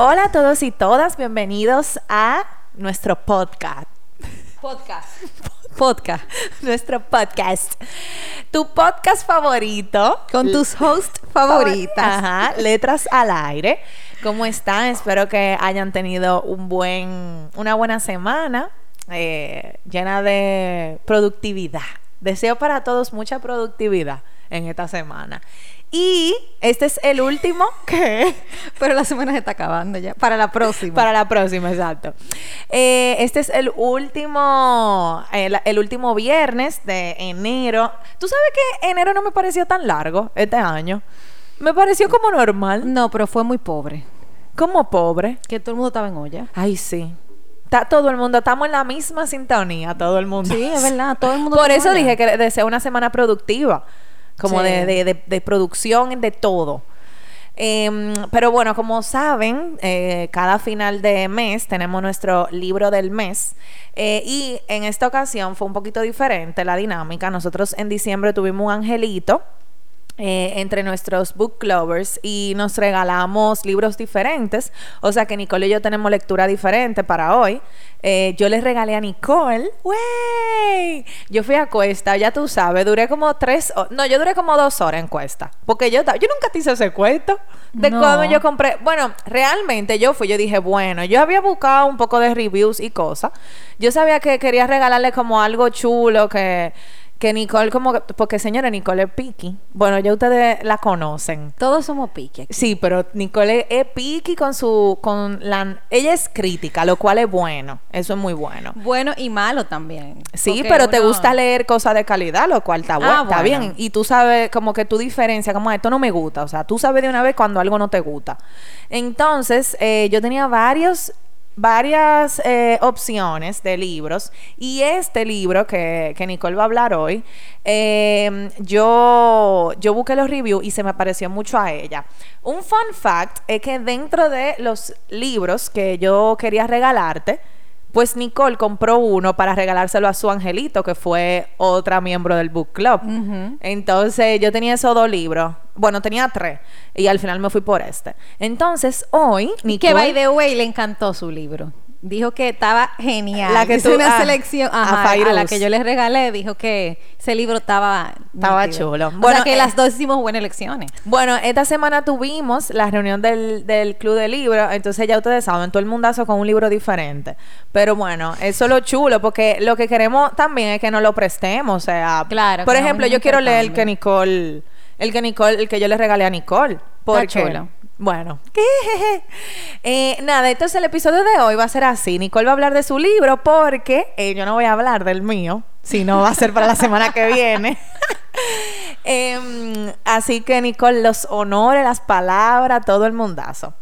Hola a todos y todas, bienvenidos a nuestro podcast. Podcast. Podcast, nuestro podcast. Tu podcast favorito. Con tus hosts favoritas. Ajá, letras al aire. ¿Cómo están? Espero que hayan tenido un buen, una buena semana eh, llena de productividad. Deseo para todos mucha productividad en esta semana. Y este es el último que... Pero la semana se está acabando ya. Para la próxima. Para la próxima, exacto. Eh, este es el último, el, el último viernes de enero. ¿Tú sabes que enero no me pareció tan largo este año? Me pareció como normal. No, pero fue muy pobre. Como pobre. Que todo el mundo estaba en olla. Ay, sí. Está todo el mundo, estamos en la misma sintonía, todo el mundo. Sí, es verdad, todo el mundo Por eso olla. dije que deseo una semana productiva, como Sí. de, de, de- de producción, de todo. Em, pero bueno, como saben, eh, cada final de mes tenemos nuestro libro del mes. eh, y en esta ocasión fue un poquito diferente la dinámica. Nosotros en diciembre tuvimos un angelito eh, entre nuestros book lovers y nos regalamos libros diferentes. O sea que Nicole y yo tenemos lectura diferente para hoy. Eh, yo les regalé a Nicole. ¡Wey! Yo fui a Cuesta, ya tú sabes, duré como tres No, yo duré como dos horas en Cuesta. Porque yo, yo nunca te hice ese cuento de No. cómo yo compré. Bueno, realmente yo fui, yo dije, bueno, yo había buscado un poco de reviews y cosas. Yo sabía que quería regalarle como algo chulo que que Nicole como que- porque señora Nicole es picky. Bueno, ya ustedes la conocen. Todos somos aquí. Sí, pero Nicole es picky con su con la ella es crítica, lo cual es bueno. Eso es muy bueno. Bueno y malo también. Sí, pero te gusta leer cosas de calidad, lo cual está, Ah, bueno, está bien. Y tú sabes como que tu diferencia, como esto no me gusta. O sea, tú sabes de una vez cuando algo no te gusta. Entonces, eh, yo tenía varios varias eh, opciones de libros. Y este libro que, que Nicole va a hablar hoy eh, yo yo busqué los reviews y se me pareció mucho a ella. Un fun fact es que dentro de los libros que yo quería regalarte pues Nicole compró uno para regalárselo a su angelito, que fue otra miembro del book club. Entonces yo tenía esos dos libros. Bueno, tenía tres. Y al final me fui por este. Entonces, hoy, Y que Nicole... by the way le encantó su libro. Dijo que estaba genial. La que Hizo tú- una ah, selección a ajá, a, la que yo les regalé, dijo que ese libro estaba Estaba nítido. chulo. O Bueno, sea que eh, las dos hicimos buenas elecciones. Bueno, esta semana tuvimos la reunión del, del club de libros, entonces ya ustedes saben, todo el mundazo con un libro diferente. Pero bueno, eso es lo chulo, porque lo que queremos también es que nos lo prestemos, o sea, Claro, por ejemplo, yo quiero leer el que. Nicole, el que Nicole, el que yo le regalé a Nicole. Porque, chulo. Bueno, eh, nada, entonces el episodio de hoy va a ser así. Nicole va a hablar de su libro porque eh, yo no voy a hablar del mío, sino va a ser para la semana que viene. Em, así que Nicole, los honores, las palabras, todo el mundazo.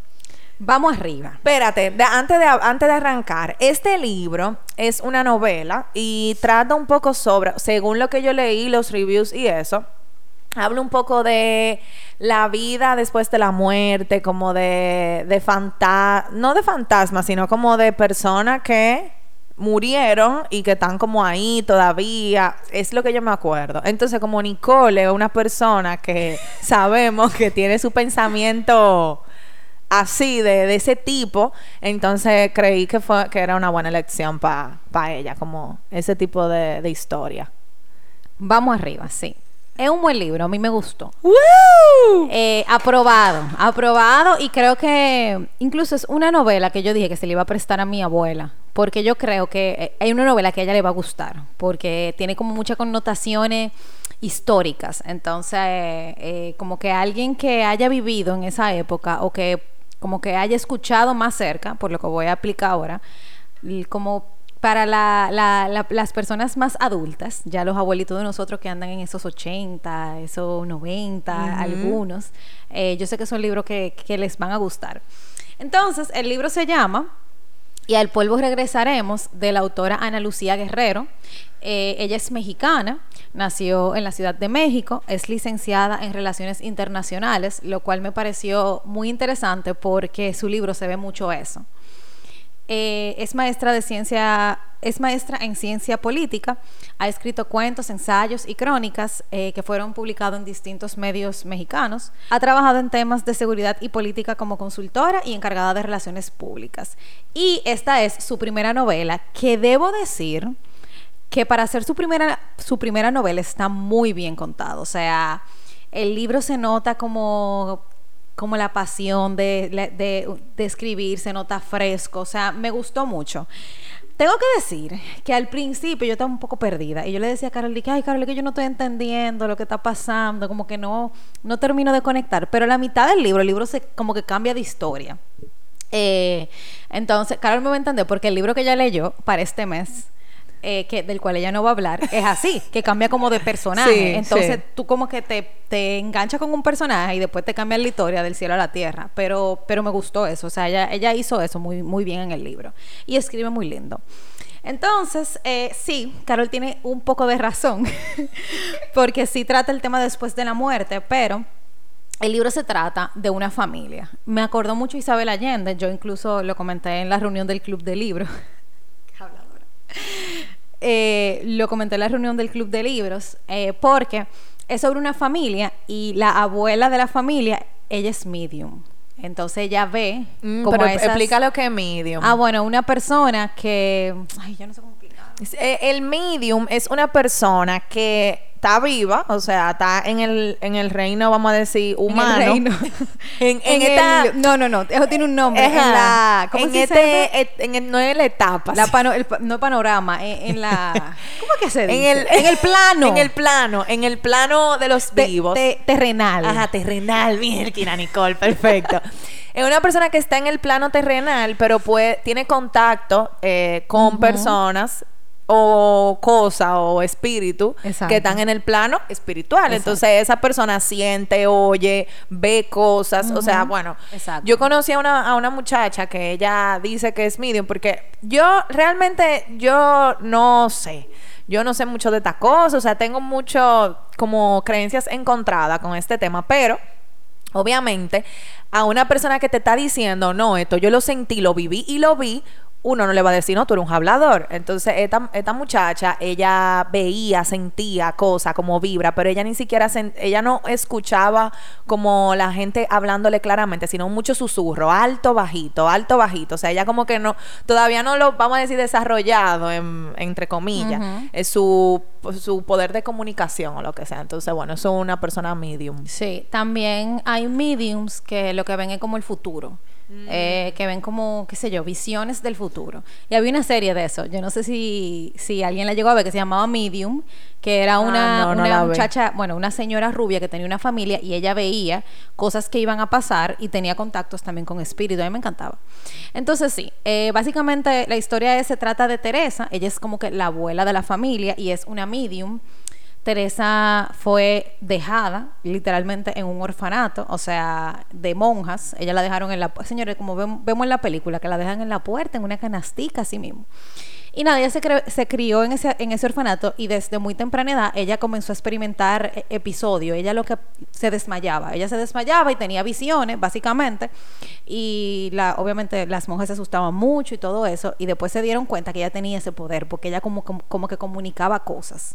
Vamos arriba. Espérate, de- antes, de, antes de arrancar, este libro es una novela y trata un poco sobre, según lo que yo leí, los reviews y eso, habla un poco de la vida después de la muerte, como de, de fantasma, no de fantasmas, sino como de personas que murieron y que están como ahí todavía, es lo que yo me acuerdo. Entonces, como Nicole es una persona que sabemos que tiene su pensamiento así, de, de ese tipo, entonces creí que fue que era una buena elección para ella, como ese tipo de, de historia. Vamos arriba, sí. Es un buen libro, a mí me gustó. ¡Woo! Eh, aprobado, aprobado y creo que incluso es una novela que yo dije que se le iba a prestar a mi abuela, porque yo creo que eh, hay una novela que a ella le va a gustar, porque tiene como muchas connotaciones históricas, entonces eh, como que alguien que haya vivido en esa época o que como que haya escuchado más cerca, por lo que voy a explicar ahora, como para la, la, la, las personas más adultas, ya los abuelitos de nosotros que andan en esos 80, esos 90, algunos, eh, yo sé que son libros que, que les van a gustar. Entonces, el libro se llama y al polvo regresaremos de la autora Ana Lucía Guerrero. Eh, ella es mexicana, nació en la Ciudad de México, es licenciada en Relaciones Internacionales, lo cual me pareció muy interesante porque su libro se ve mucho eso. Eh, es maestra de ciencia, es maestra en ciencia política, ha escrito cuentos, ensayos y crónicas eh, que fueron publicados en distintos medios mexicanos. Ha trabajado en temas de seguridad y política como consultora y encargada de relaciones públicas. Y esta es su primera novela, que debo decir que para hacer su primera, su primera novela está muy bien contado. O sea, el libro se nota como como la pasión de, de, escribir, se nota fresco, o sea, me gustó mucho. Tengo que decir que al principio yo estaba un poco perdida y yo le decía a Carol, que, ay Carol, que yo no estoy entendiendo lo que está pasando, como que no, no termino de conectar, pero la mitad del libro, el libro se como que cambia de historia. Eh, entonces, Carol me va a entender porque el libro que ella leyó para este mes eh, que, del cual ella no va a hablar, es así, que cambia como de personaje. Entonces tú como que te, te enganchas con un personaje y después te cambia la historia del cielo a la tierra. Pero, pero me gustó eso, o sea, ella, ella hizo eso muy, muy bien en el libro. Y escribe muy lindo. Entonces, eh, sí, Carol tiene un poco de razón, porque sí trata el tema después de la muerte, pero el libro se trata de una familia. Me acordó mucho Isabel Allende, yo incluso lo comenté en la reunión del club de libros. Eh, lo comenté en la reunión del club de libros, eh, porque es sobre una familia y la abuela de la familia, ella es medium. Entonces ella ve mm, como pero explica lo que es medium. Ah, bueno, una persona que... Ay, yo no sé cómo eh, El medium es una persona que está viva, o sea, está en el, en el reino, vamos a decir, humano. En, en, en, esta, no, no, no, eso tiene un nombre. en la, ¿cómo en se este, en el, no es la etapa. La el, no panorama, en, la, ¿cómo que se dice? En el, en el plano. En el plano, en el plano de los vivos. terrenal. Ajá, terrenal, bien, Nicole, perfecto. es una persona que está en el plano terrenal, pero puede, tiene contacto eh, con personas o cosa o espíritu que están en el plano espiritual. Entonces esa persona siente, oye, ve cosas. O sea, bueno, yo conocí a una, a una muchacha que ella dice que es medium porque yo realmente, yo no sé. Yo no sé mucho de estas cosas, o sea, tengo mucho como creencias encontradas con este tema, pero obviamente a una persona que te está diciendo, no, esto yo lo sentí, lo viví y lo vi, uno no le va a decir, no, tú eres un hablador. Entonces, esta, esta muchacha, ella veía, sentía cosas como vibra, pero ella ni siquiera, ella no escuchaba como la gente hablándole claramente, sino mucho susurro, alto, bajito, alto, bajito. O sea, ella como que no, todavía no lo, vamos a decir, desarrollado, entre comillas, es su, su poder de comunicación o lo que sea. Entonces, bueno, eso es una persona medium. Sí, también hay mediums que lo que ven es como el futuro. Eh, que ven como, qué sé yo, visiones del futuro. Y había una serie de eso, yo no sé si, si alguien la llegó a ver, que se llamaba Medium, que era ah, una, una muchacha, bueno, una señora rubia que tenía una familia y ella veía cosas que iban a pasar y tenía contactos también con espíritu, a mí me encantaba. Entonces sí, eh, básicamente la historia se trata de Teresa, ella es como que la abuela de la familia y es una medium Teresa fue dejada literalmente en un orfanato, o sea, de monjas. Ella la dejaron en la... Señores, como vemos en la película, que la dejan en la puerta, en una canastica, así mismo. Y nada, ella se, se crió en ese, orfanato y desde muy temprana edad ella comenzó a experimentar e, episodios. Ella lo que se desmayaba. Ella se desmayaba y tenía visiones, básicamente. Y la, obviamente las monjas se asustaban mucho y todo eso. Y después se dieron cuenta que ella tenía ese poder porque ella como que comunicaba cosas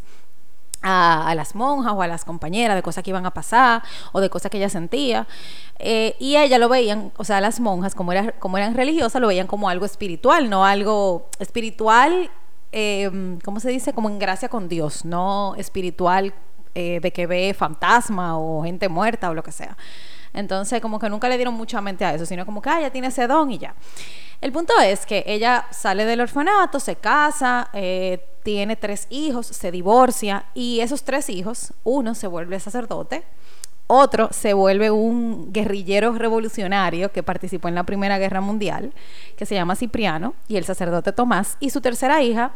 a, las monjas o a las compañeras de cosas que iban a pasar o de cosas que ella sentía. Eh, y ella lo veían, o sea, las monjas, como, era, como eran religiosas, lo veían como algo espiritual, no algo espiritual, eh, ¿cómo se dice? Como en gracia con Dios, no espiritual eh, de que ve fantasma o gente muerta o lo que sea. Entonces, como que nunca le dieron mucha mente a eso, sino como que, ah, ya tiene ese don y ya. El punto es que ella sale del orfanato, se casa, eh, tiene tres hijos, se divorcia y esos tres hijos, uno se vuelve sacerdote, Otro se vuelve un guerrillero revolucionario que participó en la Primera Guerra Mundial, que se llama Cipriano, y el sacerdote Tomás. Y su tercera hija,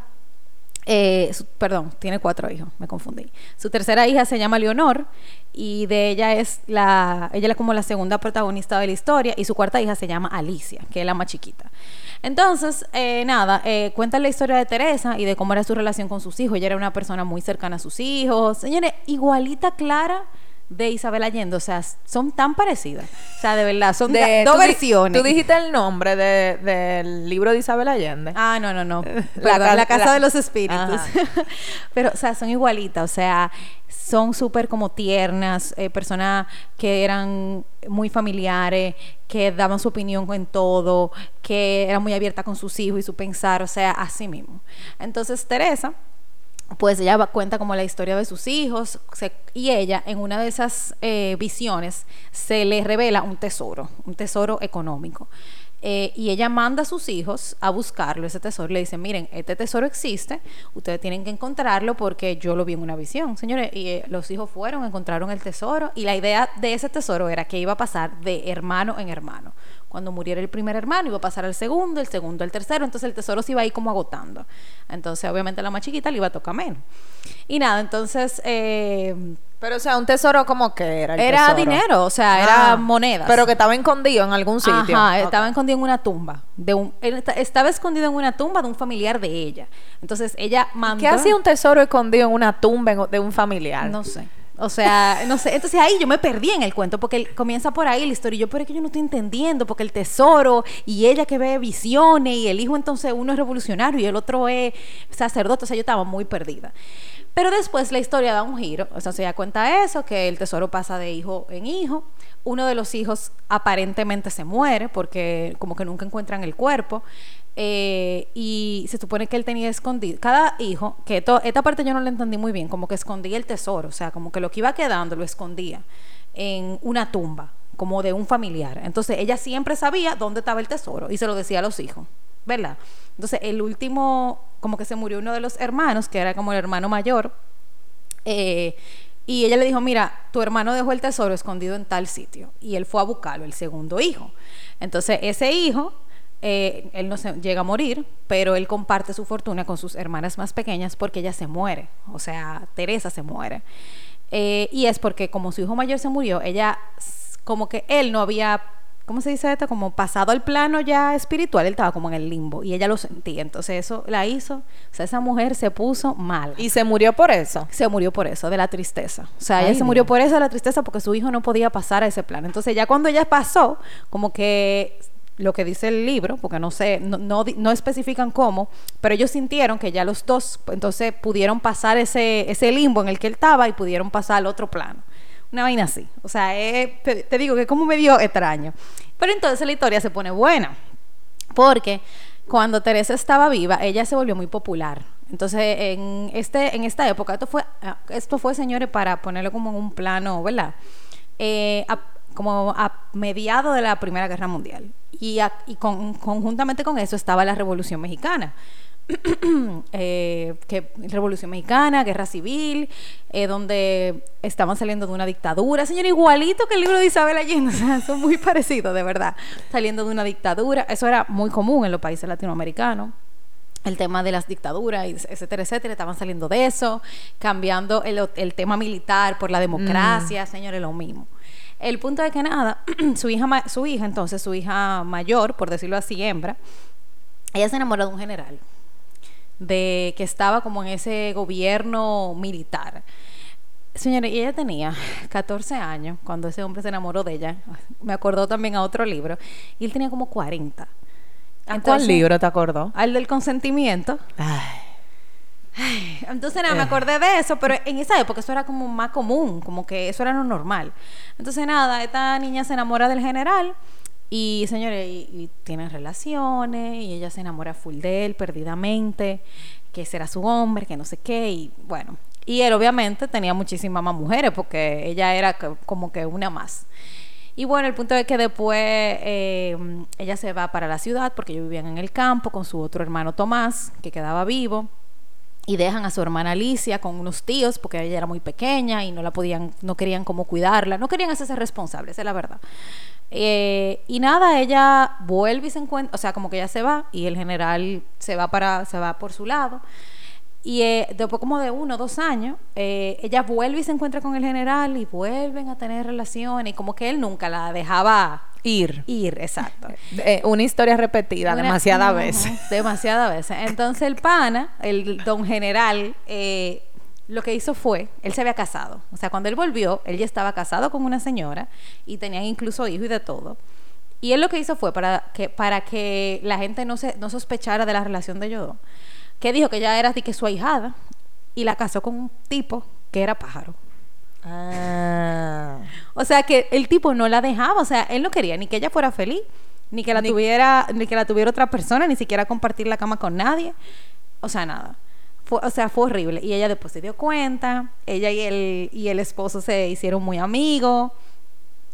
eh, su- perdón, tiene cuatro hijos, me confundí. Su tercera hija se llama Leonor y de ella es la, ella es como la segunda protagonista de la historia y su cuarta hija se llama Alicia, que es la más chiquita. Entonces, eh, nada, eh, cuenta la historia de Teresa y de cómo era su relación con sus hijos. Ella era una persona muy cercana a sus hijos. Señores, igualita Clara de Isabel Allende, o sea, son tan parecidas. O sea, de verdad, son De- dos versiones. Tú dijiste el nombre de- del libro de Isabel Allende. Ah, no, no, no. La Perdón, ca- la, casa la- de los espíritus. Pero, o sea, son igualitas, o sea, son súper como tiernas, eh, personas que eran muy familiares, que daban su opinión en todo, que eran muy abiertas con sus hijos y su pensar, o sea, así mismo. Entonces, Teresa, pues ella va- cuenta como la historia de sus hijos y ella en una de esas eh, visiones se le revela un tesoro, un tesoro económico. Eh, y ella manda a sus hijos a buscarlo, ese tesoro. Le dice, miren, este tesoro existe, ustedes tienen que encontrarlo porque yo lo vi en una visión. Señores, y eh, los hijos fueron, encontraron el tesoro y la idea de ese tesoro era que iba a pasar de hermano en hermano. Cuando muriera el primer hermano, iba a pasar al segundo, el segundo al tercero, entonces el tesoro se iba a ir como agotando. Entonces, obviamente, la más chiquita le iba a tocar menos. Y nada, entonces, eh, Pero, o sea, un tesoro como que era el era tesoro? dinero, o sea, Ah, era monedas. Pero que estaba escondido en algún sitio. Ajá, estaba escondido en una tumba. De un, estaba escondido en una tumba de un familiar de ella. Entonces, ella mandó... ¿Qué hacía un tesoro escondido en una tumba de un familiar? No sé. O sea, no sé. Entonces ahí yo me perdí en el cuento porque él comienza por ahí la historia. Y yo, pero es que yo no estoy entendiendo porque el tesoro y ella que ve visiones y el hijo entonces uno es revolucionario y el otro es sacerdote. O sea, yo estaba muy perdida. Pero después la historia da un giro. O sea, se da cuenta eso, que el tesoro pasa de hijo en hijo. Uno de los hijos aparentemente se muere porque como que nunca encuentran el cuerpo. Eh, y se supone que él tenía escondido, cada hijo, que esta parte yo no la entendí muy bien, como que escondía el tesoro, o sea, como que lo que iba quedando lo escondía en una tumba, como de un familiar. Entonces ella siempre sabía dónde estaba el tesoro y se lo decía a los hijos, ¿verdad? Entonces el último, como que se murió uno de los hermanos, que era como el hermano mayor, eh, y ella le dijo, mira, tu hermano dejó el tesoro escondido en tal sitio. Y él fue a buscarlo, el segundo hijo. Entonces, ese hijo, eh, él no llega a morir, pero él comparte su fortuna con sus hermanas más pequeñas porque ella se muere. O sea, Teresa se muere. Eh, y es porque como su hijo mayor se murió, ella, como que él no había, ¿cómo se dice esto? Como pasado al plano ya espiritual, él estaba como en el limbo y ella lo sentía. Entonces eso la hizo, o sea, esa mujer se puso mal Y se murió por eso. se murió por eso, de la tristeza. O sea, ella se murió por eso, de la tristeza, porque su hijo no podía pasar a ese plan. Entonces, ya cuando ella pasó, como que lo que dice el libro, porque no sé, no, no, no especifican cómo, pero ellos sintieron que ya los dos, pues, entonces pudieron pasar ese, ese limbo en el que él estaba y pudieron pasar al otro plano. Una vaina así. O sea, es- te, te digo que como medio extraño. Pero entonces la historia se pone buena. Porque cuando Teresa estaba viva, ella se volvió muy popular. Entonces, en, este, en esta época, esto fue, ah, esto fue, señores, para ponerlo como en un plano, ¿verdad? Eh, a- como a mediados de la Primera Guerra Mundial. Y, a- y con- conjuntamente con eso estaba la Revolución Mexicana. Eh, que Revolución Mexicana, Guerra Civil, eh, donde estaban saliendo de una dictadura. Señor, igualito que el libro de Isabel Allende, o sea, son muy parecidos, de verdad. Saliendo de una dictadura. Eso era muy común en los países latinoamericanos el tema de las dictaduras, etcétera, etcétera, estaban saliendo de eso, cambiando el, el tema militar por la democracia, señores, lo mismo. El punto de que nada, su hija, su hija, entonces, su hija mayor, por decirlo así, hembra, ella se enamoró de un general, de que estaba como en ese gobierno militar. Señores, y ella tenía 14 años cuando ese hombre se enamoró de ella. Me acordó también a otro libro. Y él tenía como 40. ¿A cuál libro te acordó? Al del consentimiento. Ay. Entonces nada, me Eh. acordé de eso, pero en esa época eso era como más común, como que eso era lo normal. Entonces nada, esta niña se enamora del general y señores, y, tienen relaciones y ella se enamora full de él, perdidamente, que será su hombre, que no sé qué, y bueno. Y él obviamente tenía muchísimas más mujeres porque ella era co- como que una más. Y bueno, el punto es que después eh, ella se va para la ciudad porque ellos vivían en el campo con su otro hermano Tomás, que quedaba vivo. Y dejan a su hermana Alicia con unos tíos porque ella era muy pequeña y no la podían, no querían como cuidarla, no querían hacerse responsables, es la verdad. Eh, y nada, ella vuelve y se encuentra, o sea, como que ella se va y el general se va para, se va por su lado. Y eh, después como de uno dos años, eh, ella vuelve y se encuentra con el general y vuelven a tener relaciones y como que él nunca la dejaba Ir. ir, exacto. Eh, una historia repetida demasiadas veces. Demasiadas veces. Entonces el pana, el don general, eh, lo que hizo fue, él se había casado. O sea, cuando él volvió, él ya estaba casado con una señora y tenían incluso hijos y de todo. Y él lo que hizo fue para que, para que la gente no, se, no sospechara de la relación de ellos dos, que dijo que ella era de que su ahijada y la casó con un tipo que era pájaro. Ah. O sea que el tipo no la dejaba, o sea, él no quería ni que ella fuera feliz, ni que la Ni- tuviera, ni que la tuviera otra persona, ni siquiera compartir la cama con nadie. O sea, nada. Fue, o sea, fue horrible. Y ella después se dio cuenta, ella y el, y el esposo se hicieron muy amigos.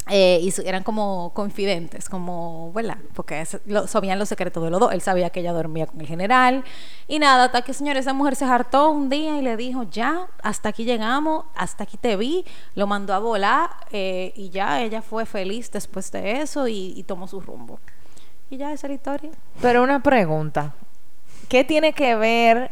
Eh, y eran como confidentes, como, ¿verdad? Porque sabían los secretos de los dos. Él sabía que ella dormía con el general. Y nada, hasta que, señor, esa mujer se hartó un día y le dijo, ya, hasta aquí llegamos, hasta aquí te vi. Lo mandó a volar eh, y ya, ella fue feliz después de eso y, y tomó su rumbo. Y ya, esa es la historia. Pero una pregunta. ¿Qué tiene que ver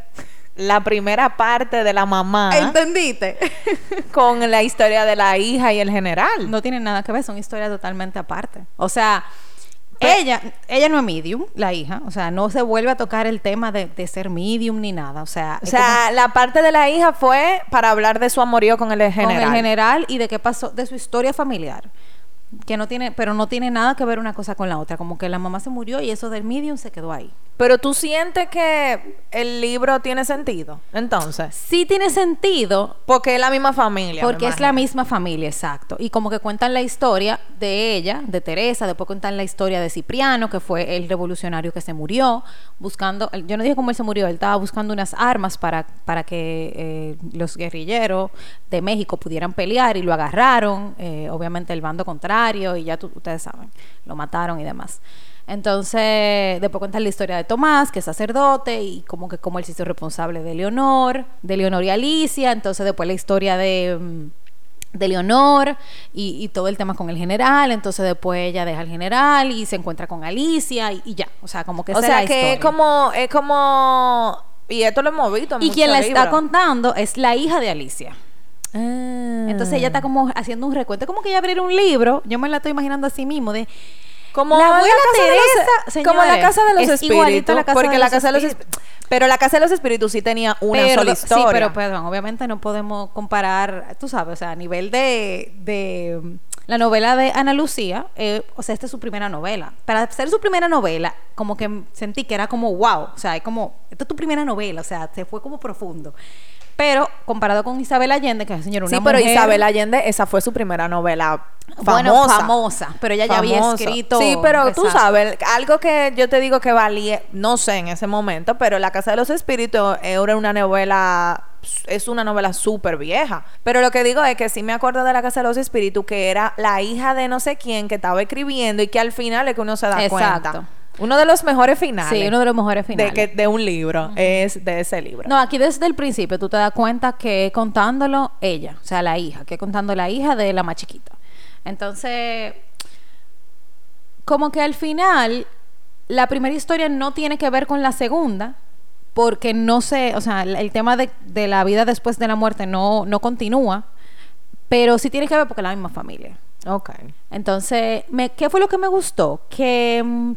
la primera parte de la mamá ¿Entendiste? con la historia de la hija y el general? no tienen nada que ver, son historias totalmente aparte. O sea, ella, ella no es medium, la hija, o sea, no se vuelve a tocar el tema de, de ser medium ni nada, o sea, O sea, la parte de la hija fue para hablar de su amorío con el general. con el general y de qué pasó, de su historia familiar. Que no tiene, pero no tiene nada que ver una cosa con la otra, como que la mamá se murió y eso del medium se quedó ahí. Pero tú sientes que el libro tiene sentido, entonces. Sí tiene sentido, Porque es la misma familia. Porque es la misma familia, exacto. Y como que cuentan la historia de ella, de Teresa, después cuentan la historia de Cipriano, que fue el revolucionario que se murió, buscando, yo no dije cómo él se murió, él estaba buscando unas armas para, para que eh, los guerrilleros de México pudieran pelear y lo agarraron, eh, obviamente el bando contrario, y ya tú- ustedes saben, lo mataron y demás. Entonces, después cuentan la historia de Tomás, que es sacerdote, y como que como él se hizo responsable de Leonor, de Leonor y Alicia. Entonces, después la historia de, mm, de Leonor y, y todo el tema con el general. Entonces, después ella deja al general y se encuentra con Alicia y, y ya. O sea, como que O sea, que es como, es como, y esto lo hemos visto en Y quien la está contando es la hija de Alicia. Ah. Entonces ella está como haciendo un recuento, como que ella abriera un libro, yo me la estoy imaginando así mismo, de Como La la, abuela los- Teresa, como la casa de los es espíritus. la casa porque de la los casa de los espíritus. Pero la casa de los espíritus sí tenía una Pero- sola historia. Sí, pero perdón, obviamente no podemos comparar, tú sabes, o sea, a nivel de, de la novela de Ana Lucía, eh, o sea, esta es su primera novela. Para ser su primera novela, como que sentí que era como wow, o sea, es como, esta es tu primera novela, o sea, se fue como profundo. Pero comparado con Isabel Allende, que es señor una sí, pero mujer- Isabel Allende, esa fue su primera novela famosa. Bueno, famosa, pero ella ya había escrito. Sí, pero tú sabes, algo que yo te digo que valía, no sé en ese momento, pero La Casa de los Espíritus era una novela, es una novela súper vieja. Pero lo que digo es que sí me acuerdo de La Casa de los Espíritus, que era la hija de no sé quién que estaba escribiendo y que al final es que uno se da Exacto. cuenta. Uno de los mejores finales. Sí, uno de los mejores finales. De, que, de un libro, es de ese libro. No, aquí desde el principio tú te das cuenta que contándolo ella, o sea, la hija, que contando la hija de la más chiquita. Entonces, como que al final, la primera historia no tiene que ver con la segunda, porque no sé, o sea, el tema de, de la vida después de la muerte no, no continúa, pero sí tiene que ver porque es la misma familia. Ok. Entonces, me, ¿qué fue lo que me gustó? Que mm,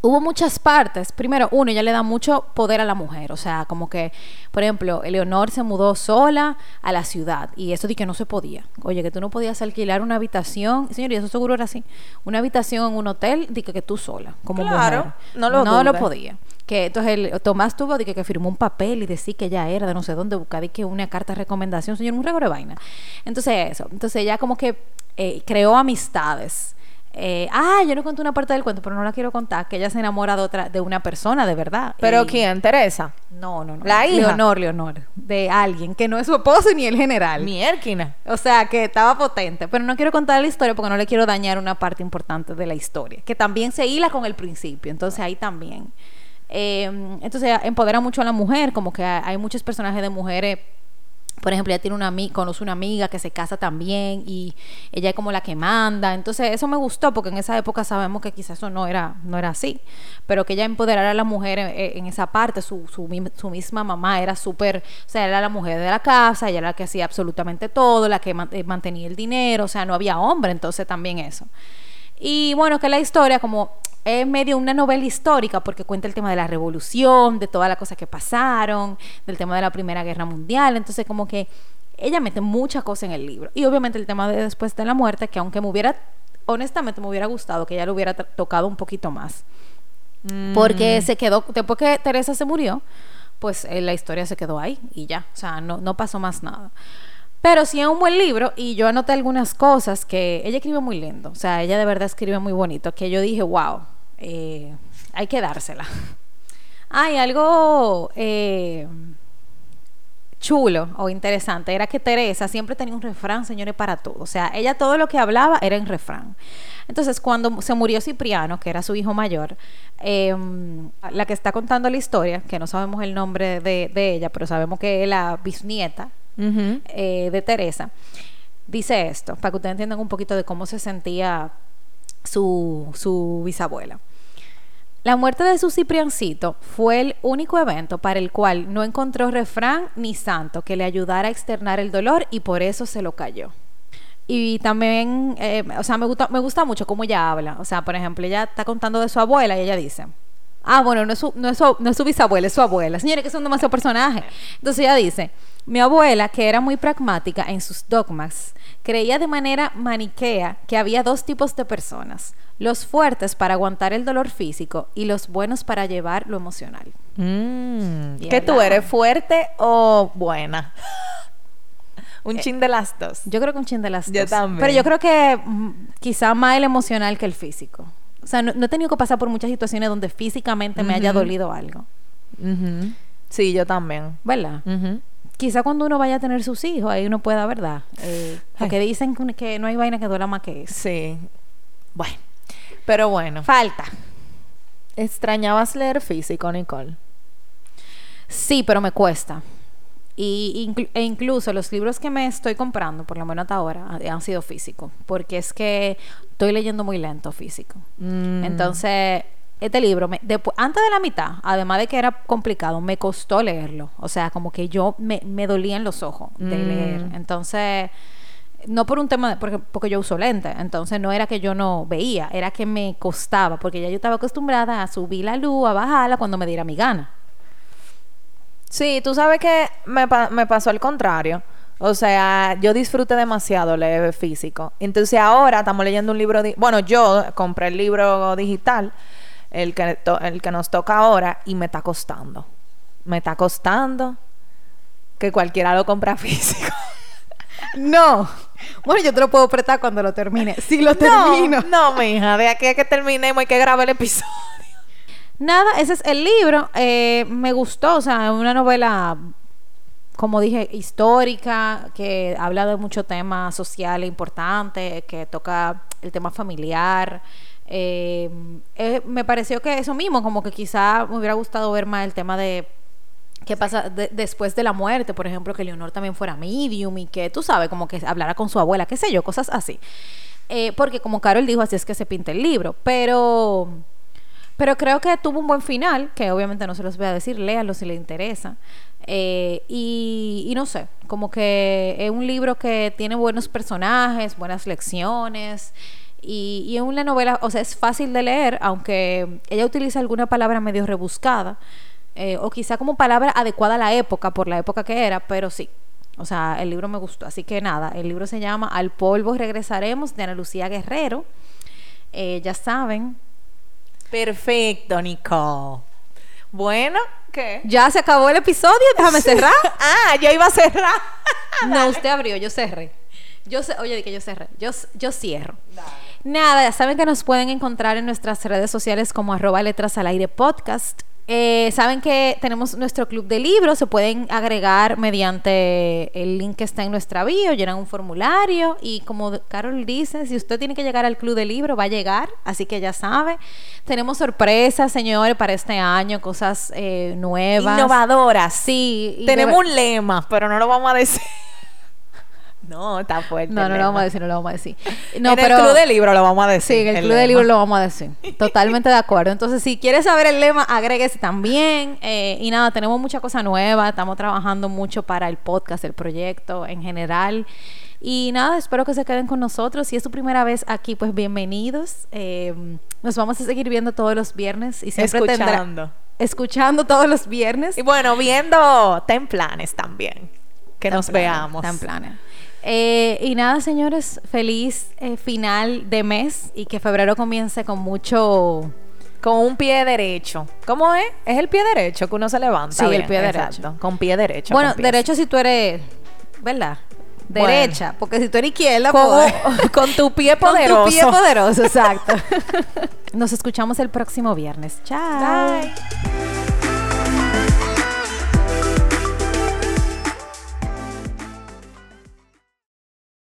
hubo muchas partes. Primero, uno, ella le da mucho poder a la mujer. O sea, como que, por ejemplo, Eleonor se mudó sola a la ciudad y eso de que no se podía. Oye, que tú no podías alquilar una habitación. Señor, y eso seguro era así. Una habitación en un hotel, de que, que tú sola, como Claro, mujer. no lo No lo podía. Que entonces el, Tomás tuvo de que, que firmó un papel y decía que ella era de no sé dónde buscar y que una carta de recomendación, señor, un regalo de vaina. Entonces eso, entonces ella como que eh, creó amistades. Eh, ah, yo no conté una parte del cuento, pero no la quiero contar, que ella se enamora de otra, de una persona de verdad. ¿Pero quién? ¿Teresa? No, no, no. ¿La hija? Leonor, Leonor. De alguien que no es su esposo ni el general. Mierquina. O sea, que estaba potente. Pero no quiero contar la historia porque no le quiero dañar una parte importante de la historia. Que también se hila con el principio. Entonces ahí también. Eh, entonces empodera mucho a la mujer, como que hay muchos personajes de mujeres por ejemplo, ella tiene una conoce una amiga que se casa también y ella es como la que manda. Entonces, eso me gustó porque en esa época sabemos que quizás eso no era, no era así. Pero que ella empoderara a la mujer en, esa parte, su, su, su misma mamá era súper, o sea, era la mujer de la casa, ella era la que hacía absolutamente todo, la que mantenía el dinero, o sea, no había hombre, entonces también eso. Y bueno, que la historia como es medio una novela histórica porque cuenta el tema de la revolución, de todas las cosas que pasaron, del tema de la Primera Guerra Mundial. Entonces, como que ella mete muchas cosas en el libro. Y obviamente el tema de después de la muerte, que aunque me hubiera, honestamente me hubiera gustado que ella lo hubiera tocado un poquito más. Mm. Porque se quedó, después que Teresa se murió, pues eh, la historia se quedó ahí y ya. O sea, no, no pasó más nada. Pero sí es un buen libro y yo anoté algunas cosas que ella escribe muy lindo. O sea, ella de verdad escribe muy bonito. Que yo dije, wow, eh, hay que dársela. Hay algo eh, chulo o interesante era que Teresa siempre tenía un refrán, señores, para todo. O sea, ella todo lo que hablaba era en refrán. Entonces, cuando se murió Cipriano, que era su hijo mayor, em, la que está contando la historia, que no sabemos el nombre de, ella, pero sabemos que es la bisnieta eh, de Teresa, dice esto, para que ustedes entiendan un poquito de cómo se sentía su, su bisabuela. La muerte de su Cipriancito fue el único evento para el cual no encontró refrán ni santo que le ayudara a externar el dolor y por eso se lo cayó. Y también, eh, o sea, me gusta, me gusta mucho cómo ella habla. O sea, por ejemplo, ella está contando de su abuela y ella dice, ah, bueno, no es su, no es su, no es su bisabuela, es su abuela. Señores, que son demasiados personajes. Entonces ella dice, mi abuela, que era muy pragmática en sus dogmas, creía de manera maniquea que había dos tipos de personas los fuertes para aguantar el dolor físico y los buenos para llevar lo emocional. Mm, ¿Que tú eres fuerte o buena? un eh, chin de las dos. Yo creo que un chin de las dos. Yo también. Pero yo creo que mm, quizá más el emocional que el físico. O sea, no, he tenido que pasar por muchas situaciones donde físicamente me haya dolido algo. Sí, yo también. ¿Verdad? Quizá cuando uno vaya a tener sus hijos, ahí uno pueda, ¿verdad? Eh, porque dicen que no hay vaina que duela más que eso. Sí. Bueno. Pero bueno. Falta. ¿Extrañabas leer físico, Nicole? Sí, pero me cuesta. Y e incluso los libros que me estoy comprando, por lo menos hasta ahora, han sido físicos. Porque es que estoy leyendo muy lento físico. Mm. Entonces, este libro, me, antes de la mitad, además de que era complicado, me costó leerlo. O sea, como que yo me, me dolían los ojos de mm. leer. Entonces no por un tema, porque, porque yo uso lente, entonces no era que yo no veía, era que me costaba, porque ya yo estaba acostumbrada a subir la luz, a bajarla cuando me diera mi gana. Sí, tú sabes que me, me pasó al contrario. O sea, yo disfruté demasiado leer físico. Entonces ahora estamos leyendo un libro, bueno, yo compré el libro digital, el que, el que nos toca ahora, y me está costando. Me está costando que cualquiera lo compra físico. no. Bueno, yo te lo puedo prestar cuando lo termine. Si lo termino. No, no hija, de aquí a que terminemos hay que grabar el episodio. Nada, ese es el libro. Eh, me gustó, o sea, una novela, como dije, histórica, que habla de muchos temas sociales importantes, que toca el tema familiar. Eh, eh, me pareció que eso mismo, como que quizá me hubiera gustado ver más el tema de qué pasa después de la muerte, por ejemplo, que Leonor también fuera medium y que tú sabes, como que hablara con su abuela, qué sé yo, cosas así. Eh, porque como Carol dijo, así es que se pinta el libro, pero, pero creo que tuvo un buen final, que obviamente no se los voy a decir, léanlo si les interesa. Eh, y, y, no sé, como que es un libro que tiene buenos personajes, buenas lecciones. Y, es una novela, o sea, es fácil de leer, aunque ella utiliza alguna palabra medio rebuscada. Eh, o quizá como palabra adecuada a la época, por la época que era, pero sí. O sea, el libro me gustó. Así que nada, el libro se llama Al polvo regresaremos de Ana Lucía Guerrero. Eh, ya saben. Perfecto, Nicole. Bueno, ¿qué? Ya se acabó el episodio, déjame cerrar. ah, ya iba a cerrar. no, usted abrió, yo cerré. Yo oye, que yo cerré. Yo, yo cierro. Nada, ya saben que nos pueden encontrar en nuestras redes sociales como arroba letras al aire podcast Eh, Saben que tenemos nuestro club de libros, se pueden agregar mediante el link que está en nuestra bio, llenan un formulario y como Carol dice, si usted tiene que llegar al club de libros, va a llegar, así que ya sabe. Tenemos sorpresas, señores, para este año, cosas eh, nuevas. Innovadoras. Sí. Tenemos un lema, pero no lo vamos a decir. No, está fuerte. No, no lo vamos a decir, no lo vamos a decir. No, en pero... el club de libro lo vamos a decir. Sí, en el, club lema. de libros lo vamos a decir. Totalmente de acuerdo. Entonces, si quieres saber el lema, agréguese también. Eh, y nada, tenemos mucha cosa nueva. Estamos trabajando mucho para el podcast, el proyecto en general. Y nada, espero que se queden con nosotros. Si es su primera vez aquí, pues bienvenidos. Eh, nos vamos a seguir viendo todos los viernes y siempre tendrá- Escuchando. escuchando todos los viernes. Y bueno, viendo Ten Planes también. Que nos planes, veamos. tan planes. Eh, y nada, señores, feliz eh, final de mes y que febrero comience con mucho... Con un pie derecho. ¿Cómo es? Es el pie derecho que uno se levanta. Sí, el pie derecho. Con pie derecho. bueno, con derecho si tú eres, ¿verdad? Bueno. Derecha, porque si tú eres izquierda, Con, pues, con tu pie con poderoso. tu pie poderoso, exacto. Nos escuchamos el próximo viernes. Chao. Bye.